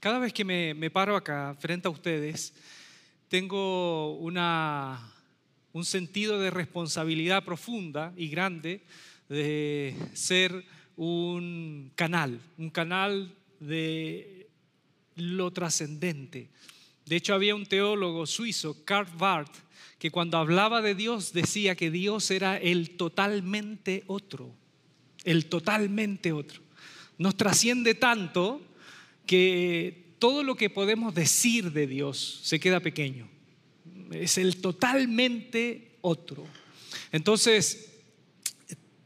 Cada vez que me, paro acá frente a ustedes, tengo una, un sentido de responsabilidad profunda y grande de ser un canal, un canal de lo trascendente. De hecho, había un teólogo suizo, Karl Barth, que cuando hablaba de Dios decía que Dios era el totalmente otro, el totalmente otro. Nos trasciende tanto que todo lo que podemos decir de Dios se queda pequeño. Es el totalmente otro. Entonces,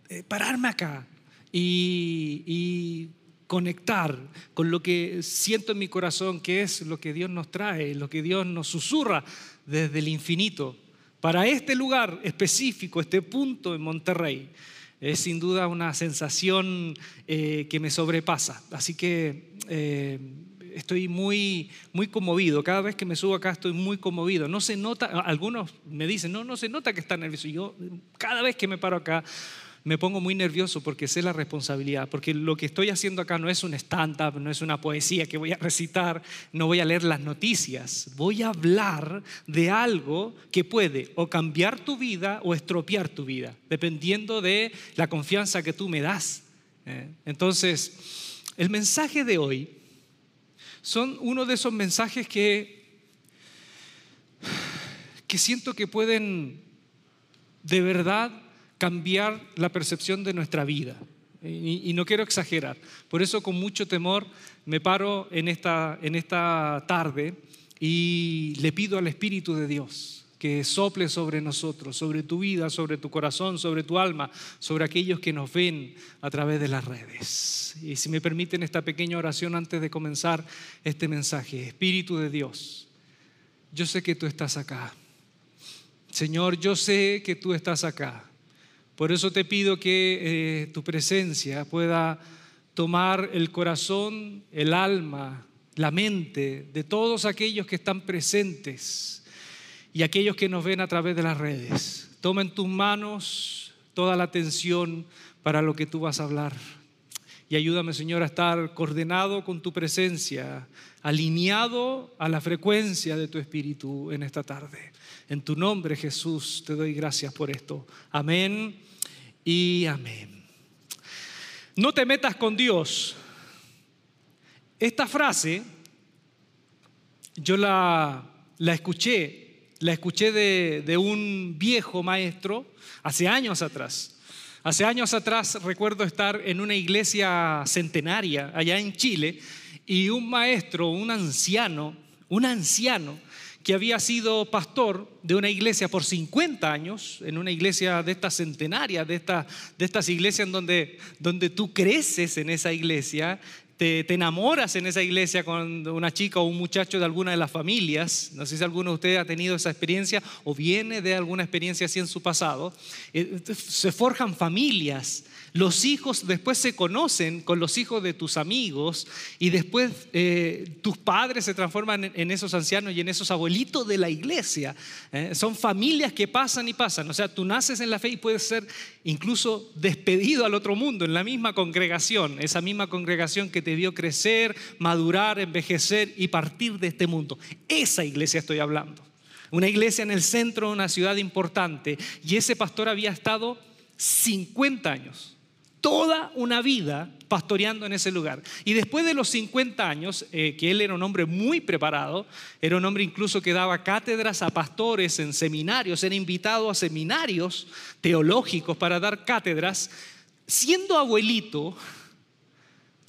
eh, pararme acá y, conectar con lo que siento en mi corazón, que es lo que Dios nos trae, lo que Dios nos susurra desde el infinito, para este lugar específico, este punto en Monterrey, es sin duda una sensación eh, que me sobrepasa. Así que eh, estoy muy, muy conmovido. Cada vez que me subo acá estoy muy conmovido. No se nota, algunos me dicen, no, no se nota que está nervioso. yo, cada vez que me paro acá, me pongo muy nervioso porque sé la responsabilidad, porque lo que estoy haciendo acá no es un stand-up, no es una poesía que voy a recitar, no voy a leer las noticias, voy a hablar de algo que puede o cambiar tu vida o estropear tu vida, dependiendo de la confianza que tú me das. ¿eh? Entonces, el mensaje de hoy son uno de esos mensajes que, que siento que pueden de verdad cambiar la percepción de nuestra vida. Y, no quiero exagerar. Por eso con mucho temor me paro en esta, en esta tarde y le pido al Espíritu de Dios que sople sobre nosotros, sobre tu vida, sobre tu corazón, sobre tu alma, sobre aquellos que nos ven a través de las redes. Y si me permiten esta pequeña oración antes de comenzar este mensaje. Espíritu de Dios, yo sé que tú estás acá. Señor, yo sé que tú estás acá. Por eso te pido que eh, tu presencia pueda tomar el corazón, el alma, la mente de todos aquellos que están presentes y aquellos que nos ven a través de las redes. Toma en tus manos toda la atención para lo que tú vas a hablar. Y ayúdame, Señor, a estar coordenado con tu presencia, alineado a la frecuencia de tu espíritu en esta tarde. En tu nombre, Jesús, te doy gracias por esto. Amén y amén. No te metas con Dios. Esta frase yo la, la escuché la escuché de, un viejo maestro hace años atrás. Hace años atrás recuerdo estar en una iglesia centenaria allá en Chile y un maestro, un anciano, un anciano que había sido pastor de una iglesia por 50 años, en una iglesia de estas centenarias, de, estas iglesias en donde, donde tú creces en esa iglesia, te, enamoras en esa iglesia con una chica o un muchacho de alguna de las familias, no sé si alguno de ustedes ha tenido esa experiencia o viene de alguna experiencia así en su pasado, eh, se forjan familias los hijos después se conocen con los hijos de tus amigos y después eh, tus padres se transforman en, esos ancianos y en esos abuelitos de la iglesia. ¿eh? Son familias que pasan y pasan. O sea, tú naces en la fe y puedes ser incluso despedido al otro mundo en la misma congregación, esa misma congregación que te vio crecer, madurar, envejecer y partir de este mundo. Esa iglesia estoy hablando. Una iglesia en el centro de una ciudad importante y ese pastor había estado 50 años toda una vida pastoreando en ese lugar. Y después de los 50 años, eh, que él era un hombre muy preparado, era un hombre incluso que daba cátedras a pastores en seminarios, era invitado a seminarios teológicos para dar cátedras, siendo abuelito,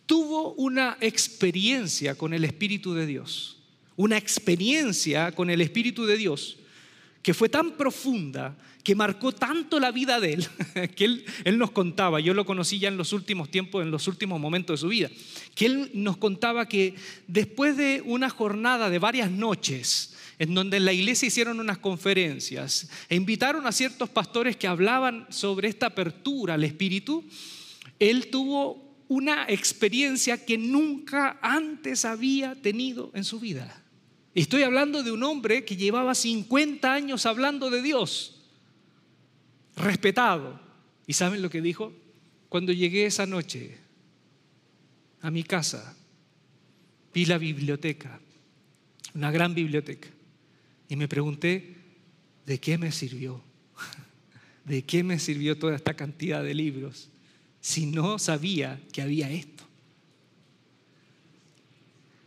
tuvo una experiencia con el Espíritu de Dios, una experiencia con el Espíritu de Dios que fue tan profunda, que marcó tanto la vida de él, que él, él, nos contaba, yo lo conocí ya en los últimos tiempos, en los últimos momentos de su vida, que él nos contaba que después de una jornada de varias noches, en donde en la iglesia hicieron unas conferencias e invitaron a ciertos pastores que hablaban sobre esta apertura al Espíritu, él tuvo una experiencia que nunca antes había tenido en su vida. Estoy hablando de un hombre que llevaba 50 años hablando de Dios, respetado. ¿Y saben lo que dijo? Cuando llegué esa noche a mi casa, vi la biblioteca, una gran biblioteca, y me pregunté, ¿de qué me sirvió? ¿De qué me sirvió toda esta cantidad de libros si no sabía que había esto?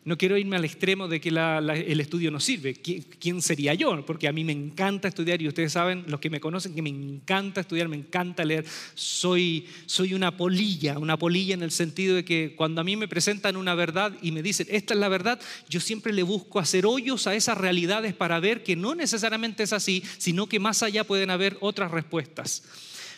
No quiero irme al extremo de que el estudio no sirve. ¿Quién sería yo? Porque a mí me encanta estudiar y ustedes saben, los que me conocen, que me encanta estudiar, me encanta leer. Soy, soy una polilla, una polilla en el sentido de que cuando a mí me presentan una verdad y me dicen, esta es la verdad, yo siempre le busco hacer hoyos a esas realidades para ver que no necesariamente es así, sino que más allá pueden haber otras respuestas.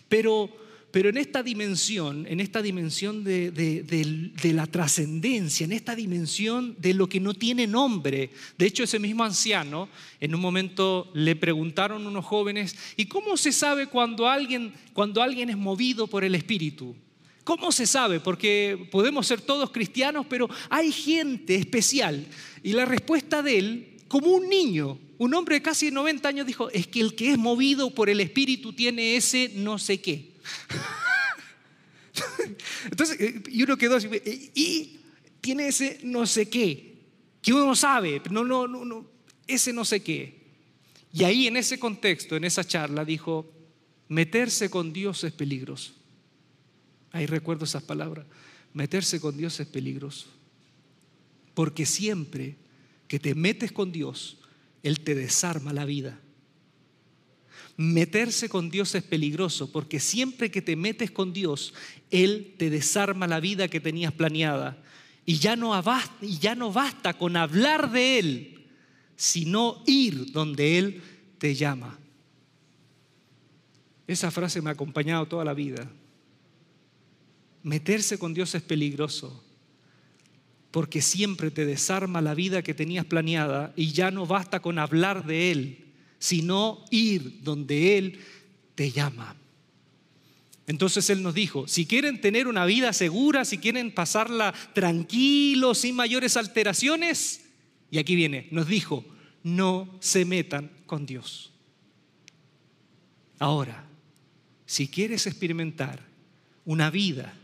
Pero pero en esta dimensión, en esta dimensión de, la trascendencia, en esta dimensión de lo que no tiene nombre. De hecho, ese mismo anciano, en un momento le preguntaron unos jóvenes, ¿y cómo se sabe cuando alguien, cuando alguien es movido por el Espíritu? ¿Cómo se sabe? Porque podemos ser todos cristianos, pero hay gente especial. Y la respuesta de él, como un niño, un hombre de casi 90 años, dijo, es que el que es movido por el Espíritu tiene ese no sé qué. Entonces, eh, y uno quedó así, eh, y tiene ese no sé qué, que uno sabe, no, no, no, no, ese no sé qué. Y ahí en ese contexto, en esa charla, dijo, meterse con Dios es peligroso. Ahí recuerdo esas palabras, meterse con Dios es peligroso. Porque siempre que te metes con Dios, Él te desarma la vida. Meterse con Dios es peligroso porque siempre que te metes con Dios, Él te desarma la vida que tenías planeada. Y ya no, y ya no basta con hablar de Él, sino ir donde Él te llama. Esa frase me ha acompañado toda la vida. Meterse con Dios es peligroso porque siempre te desarma la vida que tenías planeada y ya no basta con hablar de Él, sino ir donde Él te llama. Entonces Él nos dijo, si quieren tener una vida segura, si quieren pasarla tranquilo, sin mayores alteraciones, y aquí viene, nos dijo, no se metan con Dios. Ahora, si quieres experimentar una vida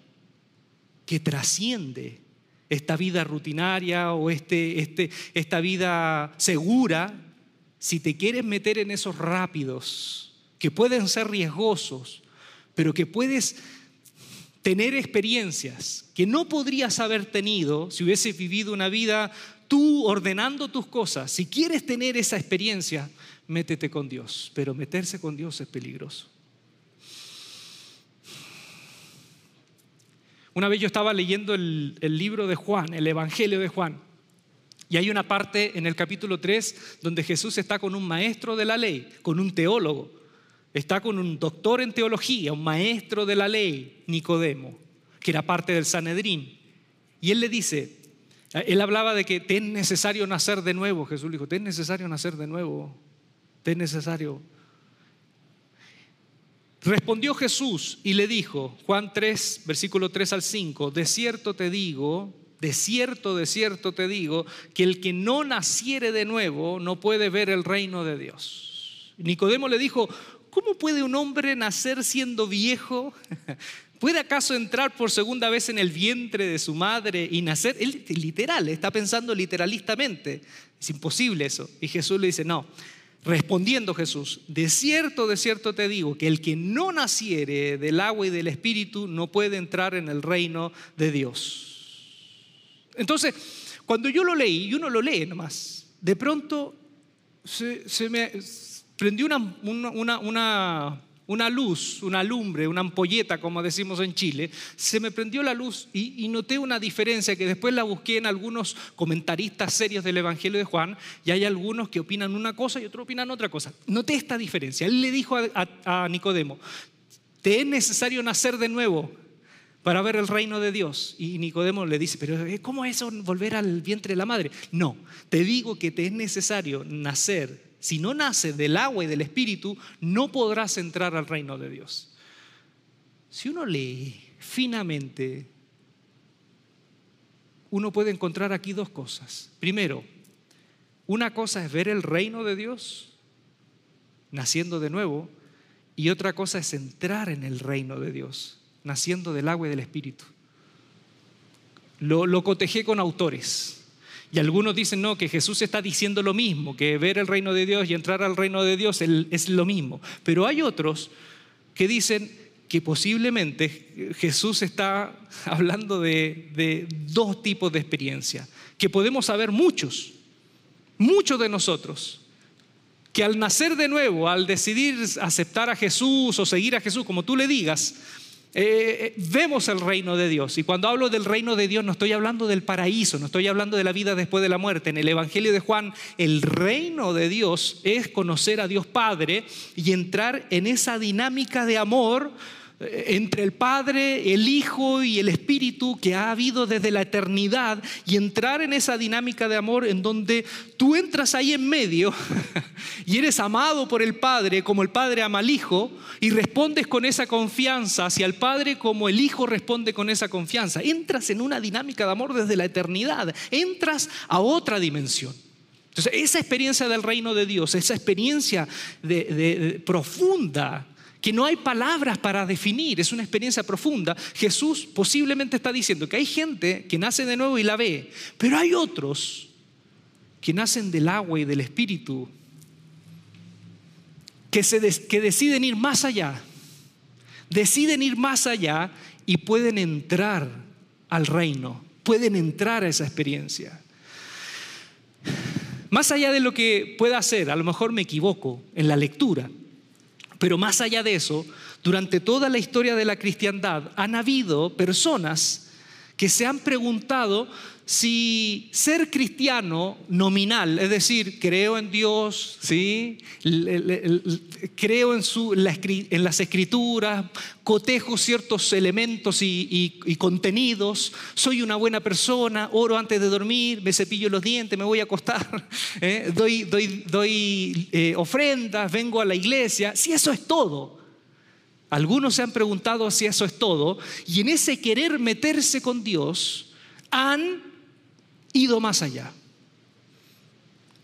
que trasciende esta vida rutinaria o este, este, esta vida segura, si te quieres meter en esos rápidos, que pueden ser riesgosos, pero que puedes tener experiencias que no podrías haber tenido si hubieses vivido una vida tú ordenando tus cosas, si quieres tener esa experiencia, métete con Dios, pero meterse con Dios es peligroso. Una vez yo estaba leyendo el, el libro de Juan, el Evangelio de Juan, y hay una parte en el capítulo 3 donde Jesús está con un maestro de la ley, con un teólogo, está con un doctor en teología, un maestro de la ley, Nicodemo, que era parte del Sanedrín. Y él le dice, él hablaba de que te es necesario nacer de nuevo. Jesús dijo, te es necesario nacer de nuevo, te es necesario. Respondió Jesús y le dijo, Juan 3, versículo 3 al 5, de cierto te digo, de cierto, de cierto te digo, que el que no naciere de nuevo no puede ver el reino de Dios. Nicodemo le dijo, ¿cómo puede un hombre nacer siendo viejo? ¿Puede acaso entrar por segunda vez en el vientre de su madre y nacer? Él literal, está pensando literalistamente. Es imposible eso. Y Jesús le dice, no. Respondiendo Jesús, de cierto, de cierto te digo, que el que no naciere del agua y del espíritu no puede entrar en el reino de Dios. Entonces, cuando yo lo leí, y uno lo lee nomás, de pronto se, me prendió una, una, luz, una lumbre, una ampolleta, como decimos en Chile, se me prendió la luz y, y, noté una diferencia que después la busqué en algunos comentaristas serios del Evangelio de Juan y hay algunos que opinan una cosa y otros opinan otra cosa. Noté esta diferencia. Él le dijo a Nicodemo, te es necesario nacer de nuevo para ver el reino de Dios. Y Nicodemo le dice, pero eh, ¿cómo es eso volver al vientre de la madre? No, te digo que te es necesario nacer. Si no naces del agua y del espíritu, no podrás entrar al reino de Dios. Si uno lee finamente, uno puede encontrar aquí dos cosas. Primero, una cosa es ver el reino de Dios, naciendo de nuevo, y otra cosa es entrar en el reino de Dios naciendo del agua y del espíritu. Lo, lo cotejé con autores. Y algunos dicen, no, que Jesús está diciendo lo mismo, que ver el reino de Dios y entrar al reino de Dios es lo mismo. Pero hay otros que dicen que posiblemente Jesús está hablando de, de dos tipos de experiencia, que podemos saber muchos, muchos de nosotros, que al nacer de nuevo, al decidir aceptar a Jesús o seguir a Jesús, como tú le digas, eh, vemos el reino de Dios. Y cuando hablo del reino de Dios no estoy hablando del paraíso, no estoy hablando de la vida después de la muerte. En el Evangelio de Juan, el reino de Dios es conocer a Dios Padre y entrar en esa dinámica de amor eh, entre el Padre, el Hijo y el Espíritu que ha habido desde la eternidad y entrar en esa dinámica de amor en donde tú entras ahí en medio y eres amado por el Padre como el Padre ama al Hijo y respondes con esa confianza hacia el Padre como el Hijo responde con esa confianza. Entras en una dinámica de amor desde la eternidad, entras a otra dimensión. Entonces, esa experiencia del reino de Dios, esa experiencia de, profunda, que no hay palabras para definir, es una experiencia profunda. Jesús posiblemente está diciendo que hay gente que nace de nuevo y la ve, pero hay otros que nacen del agua y del espíritu, que, se que deciden ir más allá, deciden ir más allá y pueden entrar al reino, pueden entrar a esa experiencia. Más allá de lo que pueda hacer, a lo mejor me equivoco en la lectura, pero más allá de eso, durante toda la historia de la cristiandad han habido personas que se han preguntado si ser cristiano nominal, es decir, creo en Dios, ¿sí? creo en, las escrituras, cotejo ciertos elementos y, contenidos, soy una buena persona, oro antes de dormir, me cepillo los dientes, me voy a acostar, ¿eh? doy, doy, doy eh, ofrendas, vengo a la iglesia, si eso es todo. Algunos se han preguntado si eso es todo y en ese querer meterse con Dios han ido más allá.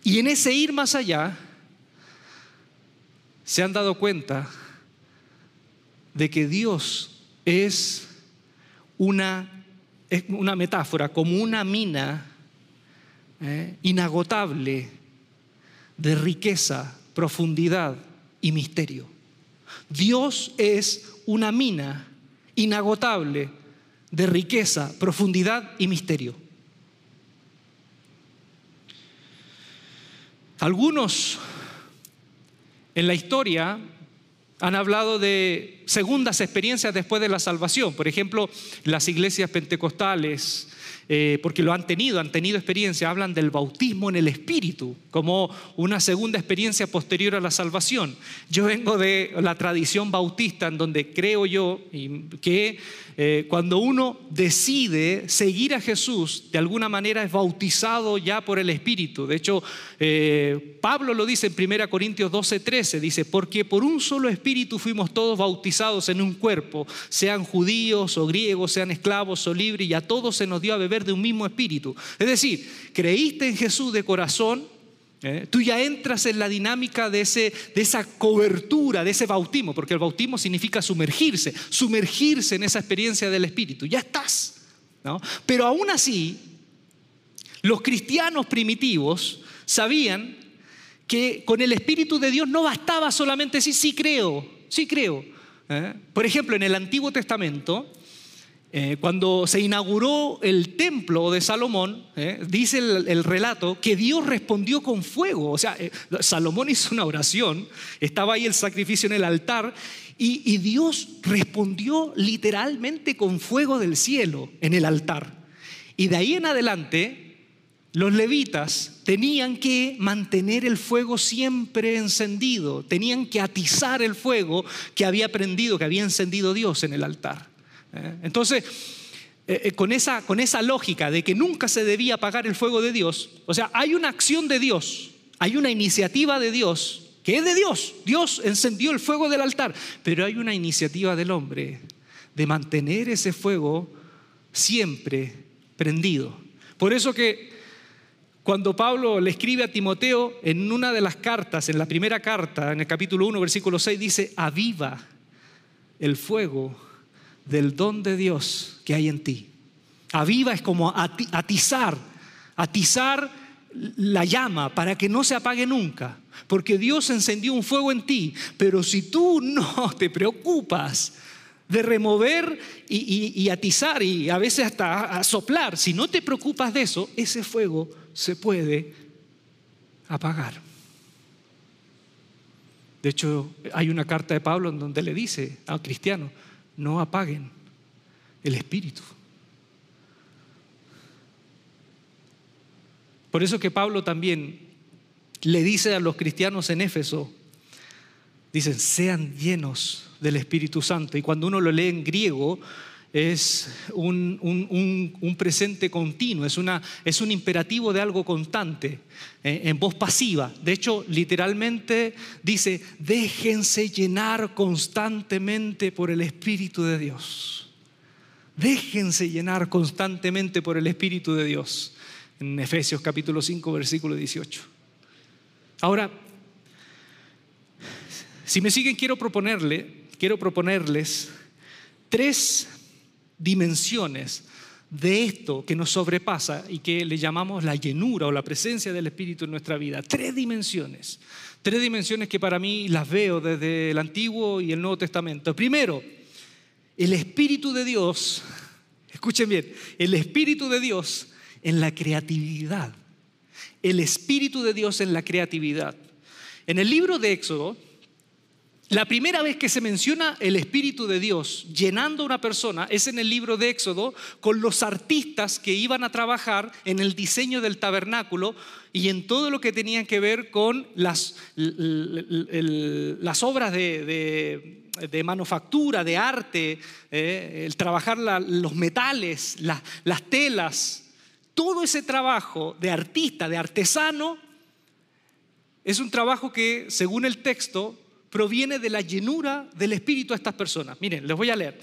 Y en ese ir más allá, se han dado cuenta de que Dios es una, una metáfora, como una mina eh, inagotable de riqueza, profundidad y misterio. Dios es una mina inagotable de riqueza, profundidad y misterio. Algunos en la historia han hablado de segundas experiencias después de la salvación. Por ejemplo, las iglesias pentecostales, eh, porque lo han tenido, han tenido experiencia, hablan del bautismo en el Espíritu como una segunda experiencia posterior a la salvación. Yo vengo de la tradición bautista en donde creo yo que eh, cuando uno decide seguir a Jesús, de alguna manera es bautizado ya por el Espíritu. De hecho, eh, Pablo lo dice en 1 Corintios 12, 13, dice, porque por un solo Espíritu fuimos todos bautizados en un cuerpo, sean judíos o griegos, sean esclavos o libres, y a todos se nos dio a beber de un mismo Espíritu. Es decir, creíste en Jesús de corazón, ¿Eh? Tú ya entras en la dinámica de, ese, de esa cobertura, de ese bautismo, porque el bautismo significa sumergirse, sumergirse en esa experiencia del Espíritu. Ya estás. Pero aún así, los cristianos primitivos sabían que con el Espíritu de Dios no bastaba solamente decir sí creo, sí creo. ¿eh? Por ejemplo, en el Antiguo Testamento, eh, cuando se inauguró el templo de Salomón, eh, dice el, relato que Dios respondió con fuego. O sea, eh, Salomón hizo una oración, estaba ahí el sacrificio en el altar y, y Dios respondió literalmente con fuego del cielo en el altar. Y de ahí en adelante, los levitas tenían que mantener el fuego siempre encendido, tenían que atizar el fuego que había prendido, que había encendido Dios en el altar. ¿Eh? Entonces, eh, eh, con, esa, con esa lógica de que nunca se debía apagar el fuego de Dios, o sea, hay una acción de Dios, hay una iniciativa de Dios, que es de Dios. Dios encendió el fuego del altar, pero hay una iniciativa del hombre de mantener ese fuego siempre prendido. Por eso que cuando Pablo le escribe a Timoteo en una de las cartas, en la primera carta, en el capítulo 1, versículo 6, dice, aviva el fuego del don de Dios que hay en ti. Aviva es como atizar, atizar la llama para que no se apague nunca, porque Dios encendió un fuego en ti, pero si tú no te preocupas de remover y, atizar y a veces hasta soplar, si no te preocupas de eso, ese fuego se puede apagar. De hecho, hay una carta de Pablo en donde le dice a cristianos, no apaguen el espíritu. Por eso que Pablo también le dice a los cristianos en Éfeso, dicen, sean llenos del Espíritu Santo. Y cuando uno lo lee en griego, es un, presente continuo, es, una, es, un imperativo de algo constante, eh, en voz pasiva. De hecho, literalmente dice, déjense llenar constantemente por el Espíritu de Dios. Déjense llenar constantemente por el Espíritu de Dios en Efesios capítulo 5, versículo 18. Ahora, si me siguen, quiero proponerle, quiero proponerles tres dimensiones de esto que nos sobrepasa y que le llamamos la llenura o la presencia del Espíritu en nuestra vida. Tres dimensiones. Tres dimensiones que para mí las veo desde el Antiguo y el Nuevo Testamento. Primero, el Espíritu de Dios, escuchen bien, el Espíritu de Dios en la creatividad. El Espíritu de Dios en la creatividad. En el libro de Éxodo, la primera vez que se menciona el Espíritu de Dios llenando a una persona es en el libro de Éxodo con los artistas que iban a trabajar en el diseño del tabernáculo y en todo lo que tenían que ver con las, las obras de, manufactura, de arte, eh, el trabajar los metales, las telas, todo ese trabajo de artista, de artesano, es un trabajo que, según el texto, proviene de la llenura del espíritu a estas personas. Miren, les voy a leer.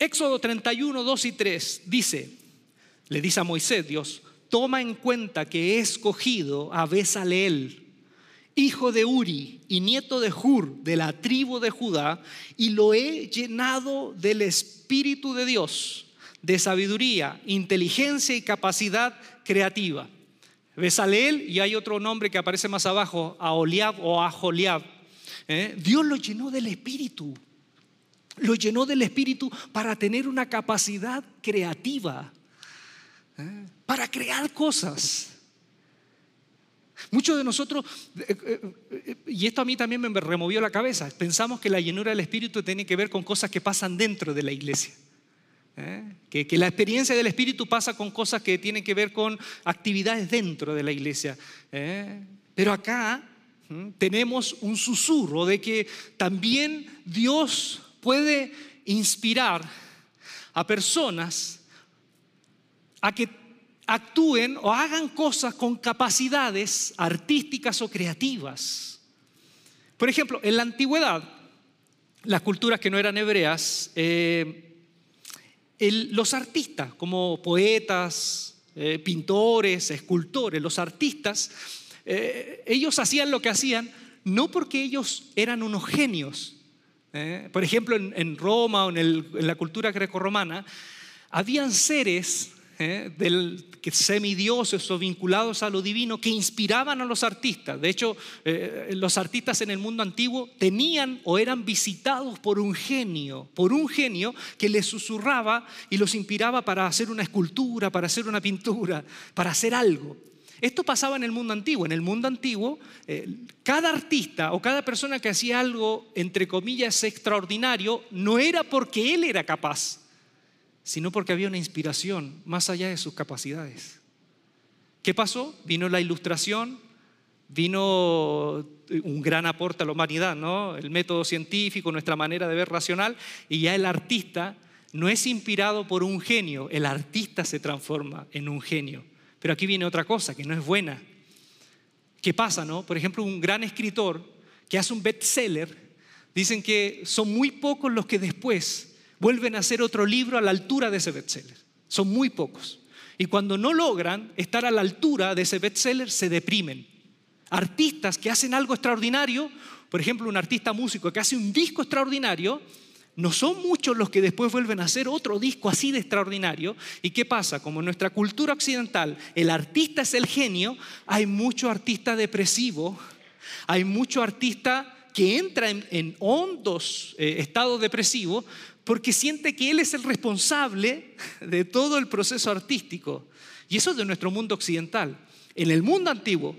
Éxodo 31, 2 y 3 dice, le dice a Moisés Dios, toma en cuenta que he escogido a Besaleel, hijo de Uri y nieto de Hur, de la tribu de Judá, y lo he llenado del Espíritu de Dios de sabiduría, inteligencia y capacidad creativa. Besaleel, y hay otro nombre que aparece más abajo, Aholiab o Aholiab. ¿Eh? Dios lo llenó del Espíritu. Lo llenó del Espíritu para tener una capacidad creativa, ¿eh? para crear cosas. Muchos de nosotros, eh, y esto a mí también me removió la cabeza, pensamos que la llenura del Espíritu tiene que ver con cosas que pasan dentro de la iglesia. Que, la experiencia del Espíritu pasa con cosas que tienen que ver con actividades dentro de la iglesia. Pero acá tenemos un susurro de que también Dios puede inspirar a personas a que actúen o hagan cosas con capacidades artísticas o creativas. Por ejemplo, en la antigüedad, las culturas que no eran hebreas, eh, los artistas, como poetas, eh, pintores, escultores, los artistas, eh, ellos hacían lo que hacían no porque ellos eran unos genios. Eh. Por ejemplo, en, Roma o en, la cultura grecorromana, habían seres ¿eh? semidioses o vinculados a lo divino que inspiraban a los artistas. De hecho, eh, los artistas en el mundo antiguo tenían o eran visitados por un genio, por un genio que les susurraba y los inspiraba para hacer una escultura, para hacer una pintura, para hacer algo. Esto pasaba en el mundo antiguo. En el mundo antiguo, eh, cada artista o cada persona que hacía algo, entre comillas, extraordinario, no era porque él era capaz, sino porque había una inspiración más allá de sus capacidades. ¿Qué pasó? Vino la ilustración, vino un gran aporte a la humanidad, ¿no? El método científico, nuestra manera de ver racional, y ya el artista no es inspirado por un genio, el artista se transforma en un genio. Pero aquí viene otra cosa que no es buena. ¿Qué pasa, no? Por ejemplo, un gran escritor que hace un bestseller, dicen que son muy pocos los que después vuelven a hacer otro libro a la altura de ese bestseller. Son muy pocos. Y cuando no logran estar a la altura de ese bestseller, se deprimen. Artistas que hacen algo extraordinario, por ejemplo, un artista músico que hace un disco extraordinario, no son muchos los que después vuelven a hacer otro disco así de extraordinario. ¿Y qué pasa? Como en nuestra cultura occidental el artista es el genio, hay mucho artista depresivo, hay mucho artista que entra en, hondos eh, estados depresivos porque siente que él es el responsable de todo el proceso artístico. Y eso es de nuestro mundo occidental. En el mundo antiguo,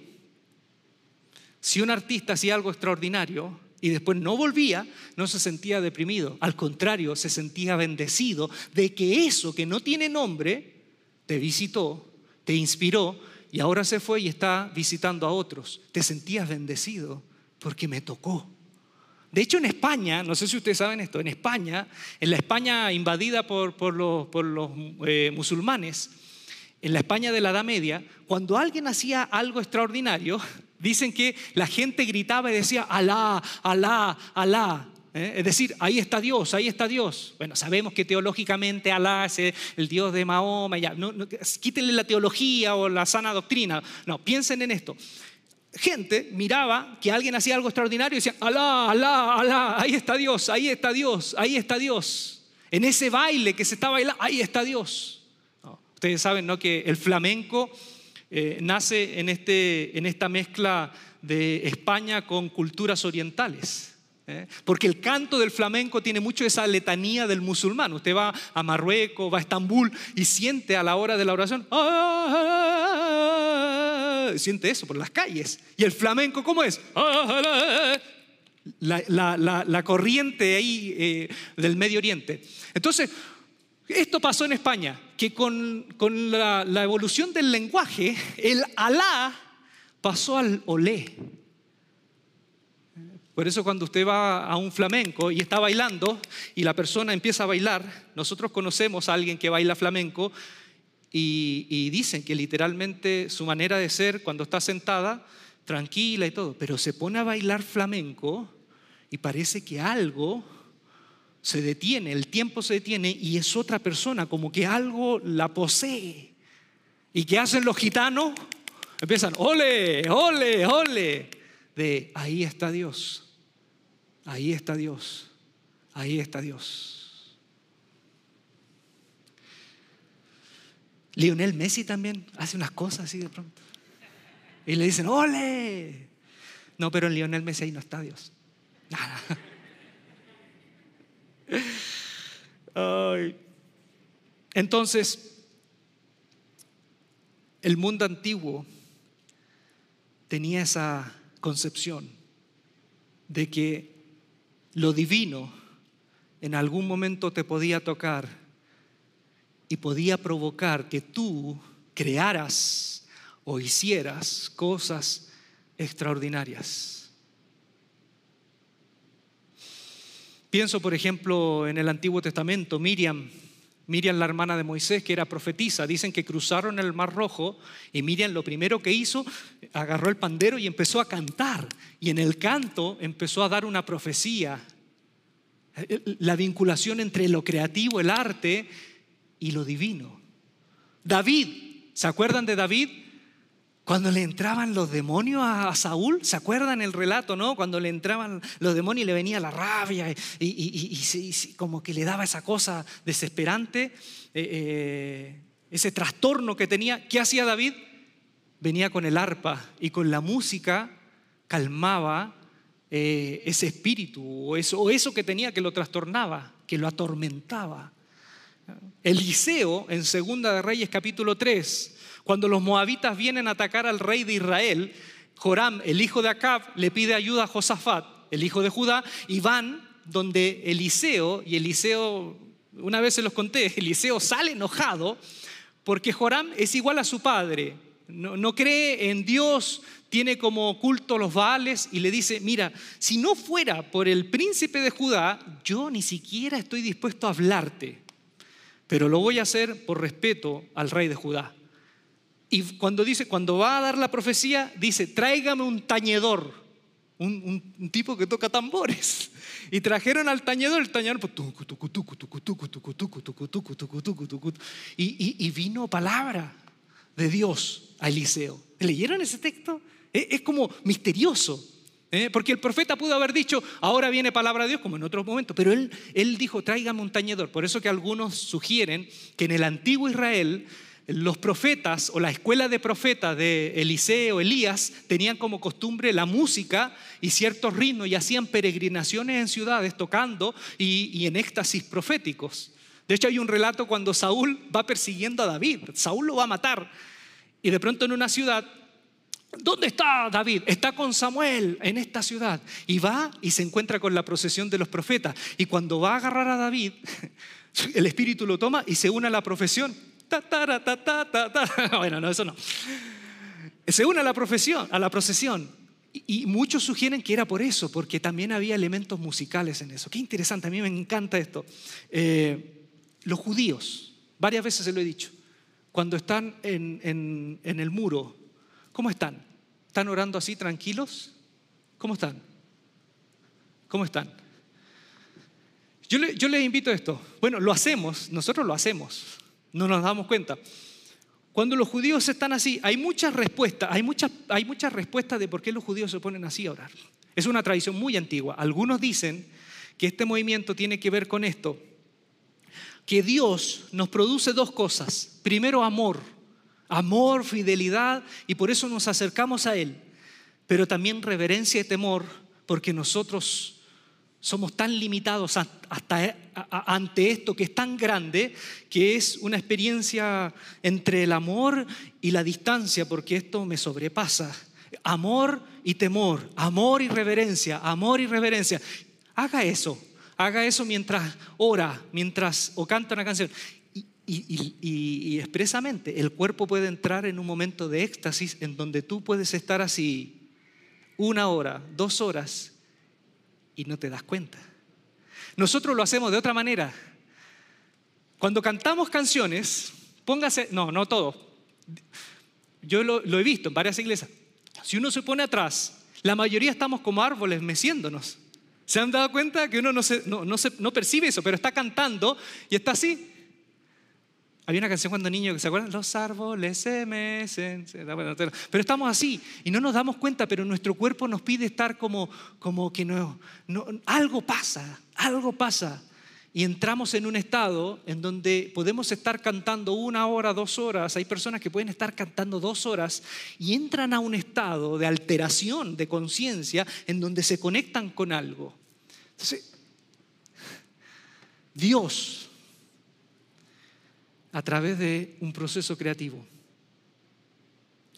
si un artista hacía algo extraordinario, y después no volvía, no se sentía deprimido. Al contrario, se sentía bendecido de que eso que no tiene nombre te visitó, te inspiró y ahora se fue y está visitando a otros. Te sentías bendecido porque me tocó. De hecho, en España, no sé si ustedes saben esto, en España, en la España invadida por, los, eh, musulmanes, en la España de la Edad Media, cuando alguien hacía algo extraordinario, Dicen que la gente gritaba y decía, Alá, Alá, Alá. ¿eh? Es decir, ahí está Dios, ahí está Dios. Bueno, sabemos que teológicamente Alá es el Dios de Mahoma. Ya. No, quítenle la teología o la sana doctrina. No, piensen en esto. Gente miraba que alguien hacía algo extraordinario y decía, Alá, Alá, Alá, ahí está Dios, ahí está Dios, ahí está Dios. En ese baile que se está bailando, ahí está Dios. ustedes saben ¿no? que el flamenco eh, nace en, este, en esta mezcla de España con culturas orientales. ¿eh? Porque el canto del flamenco tiene mucho esa letanía del musulmán. Usted va a Marruecos, va a Estambul y siente a la hora de la oración, ¡Ah! siente eso por las calles. ¿Y el flamenco cómo es? La, corriente ahí eh, del Medio Oriente. Entonces, esto pasó en España, que con, la, evolución del lenguaje, el alá pasó al olé. Por eso cuando usted va a un flamenco y está bailando y la persona empieza a bailar, nosotros conocemos a alguien que baila flamenco y dicen que literalmente su manera de ser cuando está sentada, tranquila y todo, pero se pone a bailar flamenco y parece que algo se detiene, el tiempo se detiene y es otra persona, como que algo la posee. ¿Y qué hacen los gitanos? Empiezan, ole, ole, ole, de ahí está Dios, ahí está Dios, ahí está Dios. Lionel Messi también hace unas cosas así de pronto. Y le dicen, ole. No, pero en Lionel Messi ahí no está Dios. Nada. Entonces, el mundo antiguo tenía esa concepción de que lo divino en algún momento te podía tocar y podía provocar que tú crearas o hicieras cosas extraordinarias. Pienso, por ejemplo, en el Antiguo Testamento, Miriam, Miriam la hermana de Moisés, que era profetisa, dicen que cruzaron el Mar Rojo y Miriam lo primero que hizo, agarró el pandero y empezó a cantar. Y en el canto empezó a dar una profecía. La vinculación entre lo creativo, el arte y lo divino. David, ¿se acuerdan de David? Cuando le entraban los demonios a Saúl, ¿se acuerdan el relato, no? Cuando le entraban los demonios y le venía la rabia y, como que le daba esa cosa desesperante, eh, eh, ese trastorno que tenía. ¿Qué hacía David? Venía con el arpa y con la música calmaba eh, ese espíritu o eso, que tenía que lo trastornaba, que lo atormentaba. Eliseo, en Segunda de Reyes capítulo 3, cuando los moabitas vienen a atacar al rey de Israel, Joram, el hijo de Acab, le pide ayuda a Josafat, el hijo de Judá, y van donde Eliseo, y Eliseo, una vez se los conté, Eliseo sale enojado porque Joram es igual a su padre, no, cree en Dios, tiene como culto los Baales y le dice, mira, si no fuera por el príncipe de Judá, yo ni siquiera estoy dispuesto a hablarte, pero lo voy a hacer por respeto al rey de Judá. Y cuando dice, cuando va a dar la profecía, dice, tráigame un tañedor, un, tipo que toca tambores. Y trajeron al tañedor, el tañedor, y, y vino palabra de Dios a Eliseo. ¿Leyeron ese texto? Es, como misterioso. ¿eh? Porque el profeta pudo haber dicho, ahora viene palabra de Dios, como en otros momentos, pero él, él dijo, tráigame un tañedor. Por eso que algunos sugieren que en el antiguo Israel los profetas o la escuela de profetas de Eliseo, Elías, tenían como costumbre la música y ciertos ritmos y hacían peregrinaciones en ciudades tocando y, en éxtasis proféticos. De hecho, hay un relato cuando Saúl va persiguiendo a David. Saúl lo va a matar. Y de pronto en una ciudad ¿Dónde está David? Está con Samuel en esta ciudad. Y va y se encuentra con la procesión de los profetas. Y cuando va a agarrar a David, el Espíritu lo toma y se une a la profesión. bueno, no, eso no. Se une a la profesión, a la procesión. Y, muchos sugieren que era por eso, porque también había elementos musicales en eso. Qué interesante, a mí me encanta esto. Eh, los judíos, varias veces se lo he dicho, cuando están en el muro ¿Cómo están? ¿Están orando así tranquilos? ¿Cómo están? ¿Cómo están? Yo, les invito a esto. Bueno, lo hacemos, nosotros lo hacemos, no nos damos cuenta. Cuando los judíos están así, hay muchas respuestas, hay muchas, hay muchas respuestas de por qué los judíos se ponen así a orar. Es una tradición muy antigua. Algunos dicen que este movimiento tiene que ver con esto, que Dios nos produce dos cosas. Primero, amor amor, fidelidad, y por eso nos acercamos a Él, pero también reverencia y temor, porque nosotros somos tan limitados hasta ante esto que es tan grande, que es una experiencia entre el amor y la distancia, porque esto me sobrepasa. Amor y temor, amor y reverencia, amor y reverencia. Haga eso, haga eso mientras ora, mientras o canta una canción. Y, expresamente, el cuerpo puede entrar en un momento de éxtasis en donde tú puedes estar así una hora, dos horas y no te das cuenta. Nosotros lo hacemos de otra manera. Cuando cantamos canciones, póngase, no, no todo. Yo lo, he visto en varias iglesias. Si uno se pone atrás, la mayoría estamos como árboles meciéndonos. ¿Se han dado cuenta que uno no, no, no percibe eso, pero está cantando y está así? Había una canción cuando niño se acuerdan, los árboles se mecen, pero estamos así y no nos damos cuenta, pero nuestro cuerpo nos pide estar como, como que no, no, algo pasa, algo pasa. Y entramos en un estado en donde podemos estar cantando una hora, dos horas. Hay personas que pueden estar cantando dos horas y entran a un estado de alteración de conciencia en donde se conectan con algo. Entonces, Dios a través de un proceso creativo.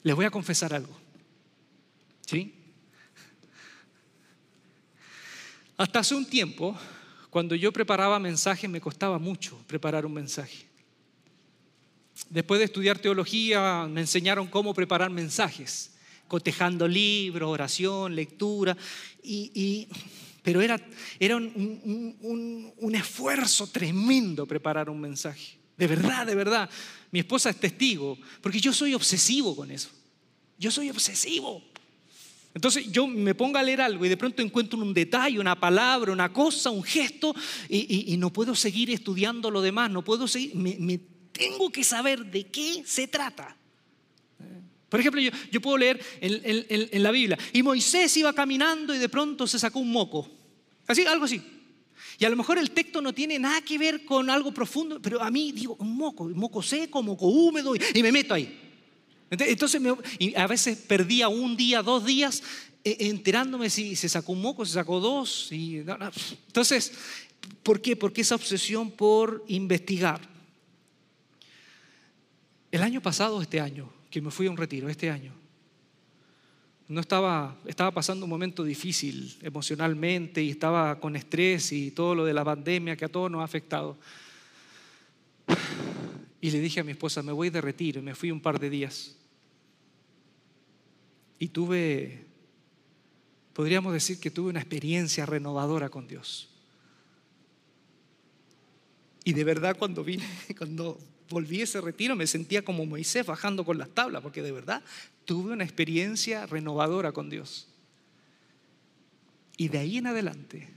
Les voy a confesar algo. ¿Sí? Hasta hace un tiempo, cuando yo preparaba mensajes, me costaba mucho preparar un mensaje. Después de estudiar teología, me enseñaron cómo preparar mensajes, cotejando libros, oración, lectura, y, pero era, era un, un esfuerzo tremendo preparar un mensaje. De verdad, de verdad. Mi esposa es testigo, porque yo soy obsesivo con eso. Yo soy obsesivo. Entonces yo me pongo a leer algo y de pronto encuentro un detalle, una palabra, una cosa, un gesto y, no puedo seguir estudiando lo demás, no puedo seguir, me, tengo que saber de qué se trata. Por ejemplo, yo, puedo leer en, en la Biblia y Moisés iba caminando y de pronto se sacó un moco. Así, algo así. Y a lo mejor el texto no tiene nada que ver con algo profundo, pero a mí digo, un moco, un moco seco, un moco húmedo, y, me meto ahí. Entonces, a veces perdía un día, dos días eh, enterándome si se sacó un moco, se sacó dos. Y, Entonces, ¿por qué? Porque esa obsesión por investigar. El año pasado, este año, que me fui a un retiro, este año, no estaba, estaba pasando un momento difícil emocionalmente y estaba con estrés y todo lo de la pandemia que a todos nos ha afectado. Y le dije a mi esposa, me voy de retiro, y me fui un par de días. Y tuve, podríamos decir que tuve una experiencia renovadora con Dios. Y de verdad cuando vine, cuando volví ese retiro me sentía como Moisés bajando con las tablas, porque de verdad tuve una experiencia renovadora con Dios. Y de ahí en adelante,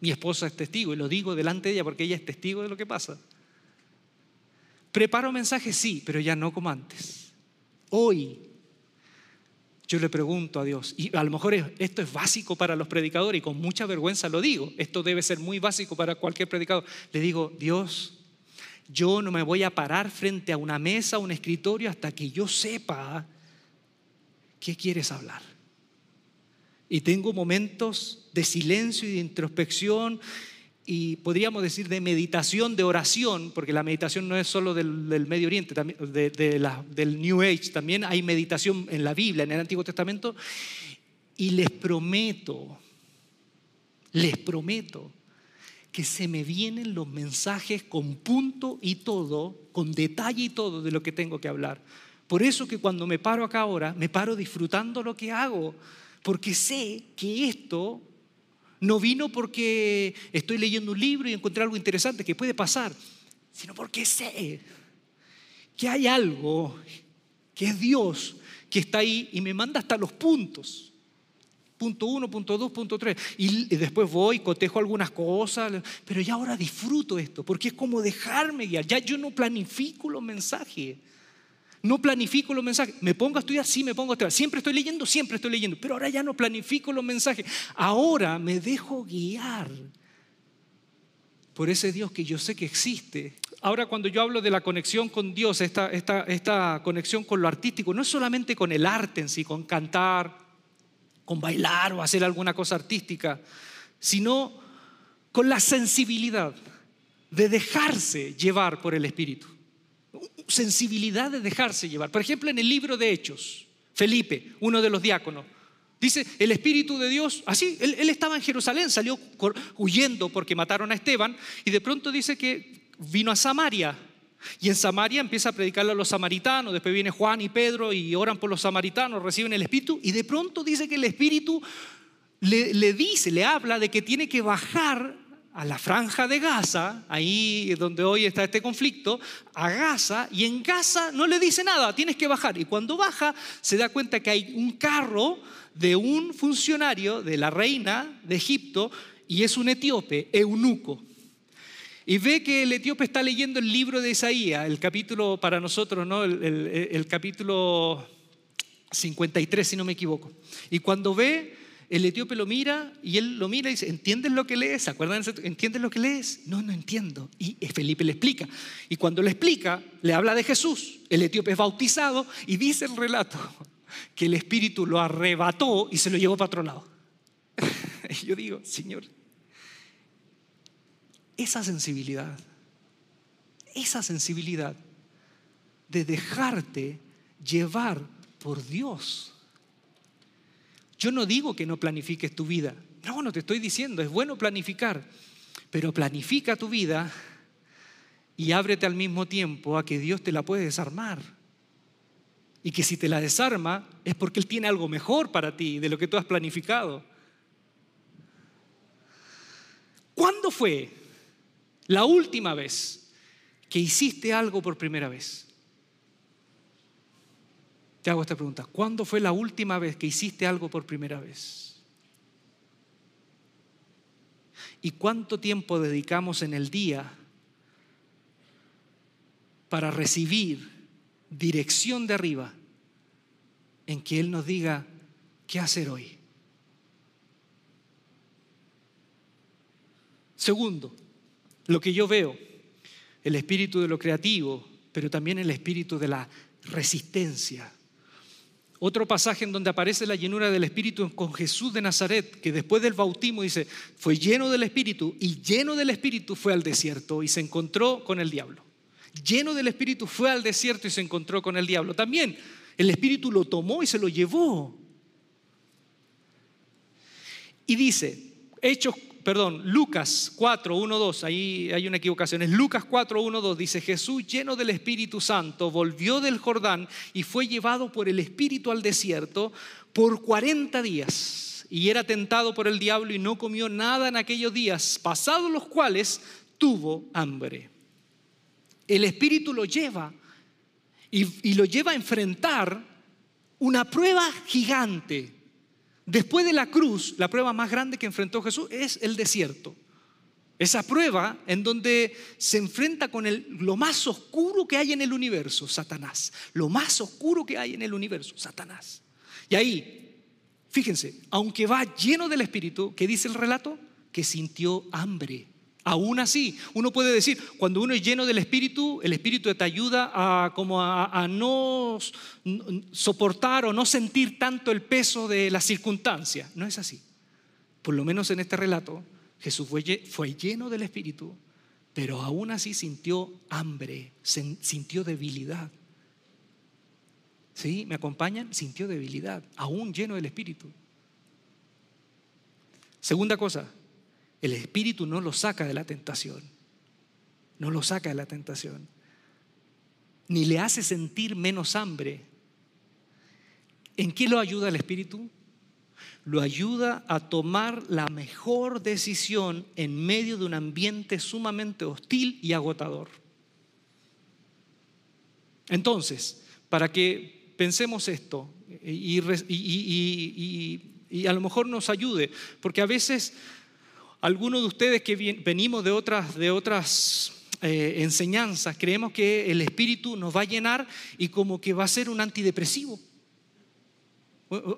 mi esposa es testigo, y lo digo delante de ella porque ella es testigo de lo que pasa. Preparo mensajes, sí, pero ya no como antes. Hoy yo le pregunto a Dios, y a lo mejor esto es básico para los predicadores y con mucha vergüenza lo digo, esto debe ser muy básico para cualquier predicador, le digo, Dios, yo no me voy a parar frente a una mesa, un escritorio, hasta que yo sepa qué quieres hablar. Y tengo momentos de silencio y de introspección y podríamos decir de meditación, de oración, porque la meditación no es solo del, Medio Oriente, también, del New Age, también hay meditación en la Biblia, en el Antiguo Testamento, y les prometo, les prometo que se me vienen los mensajes con punto y todo, con detalle y todo de lo que tengo que hablar. Por eso que cuando me paro acá ahora, me paro disfrutando lo que hago, porque sé que esto no vino porque estoy leyendo un libro y encontré algo interesante que puede pasar, sino porque sé que hay algo que es Dios que está ahí y me manda hasta los puntos. Punto uno, punto dos, punto tres. Y después voy, cotejo algunas cosas, pero ya ahora disfruto esto, porque es como dejarme guiar. Ya yo no planifico los mensajes. No planifico los mensajes. ¿Me pongo a estudiar? Sí, me pongo a estudiar. Siempre estoy leyendo, siempre estoy leyendo. Pero ahora ya no planifico los mensajes. Ahora me dejo guiar por ese Dios que yo sé que existe. Ahora cuando yo hablo de la conexión con Dios, esta, esta, esta conexión con lo artístico, no es solamente con el arte en sí, con cantar, con bailar o hacer alguna cosa artística, sino con la sensibilidad de dejarse llevar por el Espíritu sensibilidad de dejarse llevar. Por ejemplo, en el libro de Hechos, Felipe, uno de los diáconos, dice, el Espíritu de Dios, así, él, estaba en Jerusalén, salió huyendo porque mataron a Esteban, y de pronto dice que vino a Samaria. Y en Samaria empieza a predicarle a los samaritanos, después viene Juan y Pedro y oran por los samaritanos, reciben el Espíritu, y de pronto dice que el Espíritu le, dice, le habla de que tiene que bajar a la franja de Gaza, ahí donde hoy está este conflicto, a Gaza, y en Gaza no le dice nada, tienes que bajar. Y cuando baja, se da cuenta que hay un carro de un funcionario de la reina de Egipto, y es un etíope, eunuco. Y ve que el etíope está leyendo el libro de Isaías, el capítulo para nosotros, ¿no? el, capítulo 53, si no me equivoco. Y cuando ve el etíope lo mira y él lo mira y dice, ¿entiendes lo que lees? ¿Se acuerdan? ¿Entiendes lo que lees? No, no entiendo. Y Felipe le explica. Y cuando le explica, le habla de Jesús. El etíope es bautizado y dice el relato que el Espíritu lo arrebató y se lo llevó para otro lado. y yo digo, Señor, esa sensibilidad, esa sensibilidad de dejarte llevar por Dios yo no digo que no planifiques tu vida. No, no te estoy diciendo, es bueno planificar, pero planifica tu vida y ábrete al mismo tiempo a que Dios te la puede desarmar. Y que si te la desarma es porque Él tiene algo mejor para ti de lo que tú has planificado. ¿Cuándo fue la última vez que hiciste algo por primera vez? Te hago esta pregunta. ¿Cuándo fue la última vez que hiciste algo por primera vez? ¿Y cuánto tiempo dedicamos en el día para recibir dirección de arriba en que Él nos diga qué hacer hoy? Segundo, lo que yo veo, el espíritu de lo creativo, pero también el espíritu de la resistencia otro pasaje en donde aparece la llenura del Espíritu con Jesús de Nazaret, que después del bautismo dice, fue lleno del Espíritu y lleno del Espíritu fue al desierto y se encontró con el diablo. Lleno del Espíritu fue al desierto y se encontró con el diablo. También el Espíritu lo tomó y se lo llevó. Y dice, Hechos perdón, Lucas 4, 1, 2, ahí hay una equivocación, es Lucas 4, 1, 2, dice, Jesús lleno del Espíritu Santo volvió del Jordán y fue llevado por el Espíritu al desierto por 40 días y era tentado por el diablo y no comió nada en aquellos días, pasados los cuales tuvo hambre. El Espíritu lo lleva y, y lo lleva a enfrentar una prueba gigante Después de la cruz, la prueba más grande que enfrentó Jesús es el desierto. Esa prueba en donde se enfrenta con lo más oscuro que hay en el universo, Satanás. Lo más oscuro que hay en el universo, Satanás. Y ahí, fíjense, aunque va lleno del Espíritu, ¿qué dice el relato? Que sintió hambre. Aún así, uno puede decir, cuando uno es lleno del Espíritu, el Espíritu te ayuda a, como a, no soportar o no sentir tanto el peso de las circunstancias. No es así. Por lo menos en este relato, Jesús fue, fue lleno del Espíritu, pero aún así sintió hambre, sintió debilidad. ¿Sí? ¿Me acompañan? Sintió debilidad, aún lleno del Espíritu. Segunda cosa, el espíritu no lo saca de la tentación. No lo saca de la tentación. Ni le hace sentir menos hambre. ¿En qué lo ayuda el espíritu? Lo ayuda a tomar la mejor decisión en medio de un ambiente sumamente hostil y agotador. Entonces, para que pensemos esto y, a lo mejor nos ayude, porque a veces algunos de ustedes que venimos de otras, eh, enseñanzas, creemos que el Espíritu nos va a llenar y como que va a ser un antidepresivo.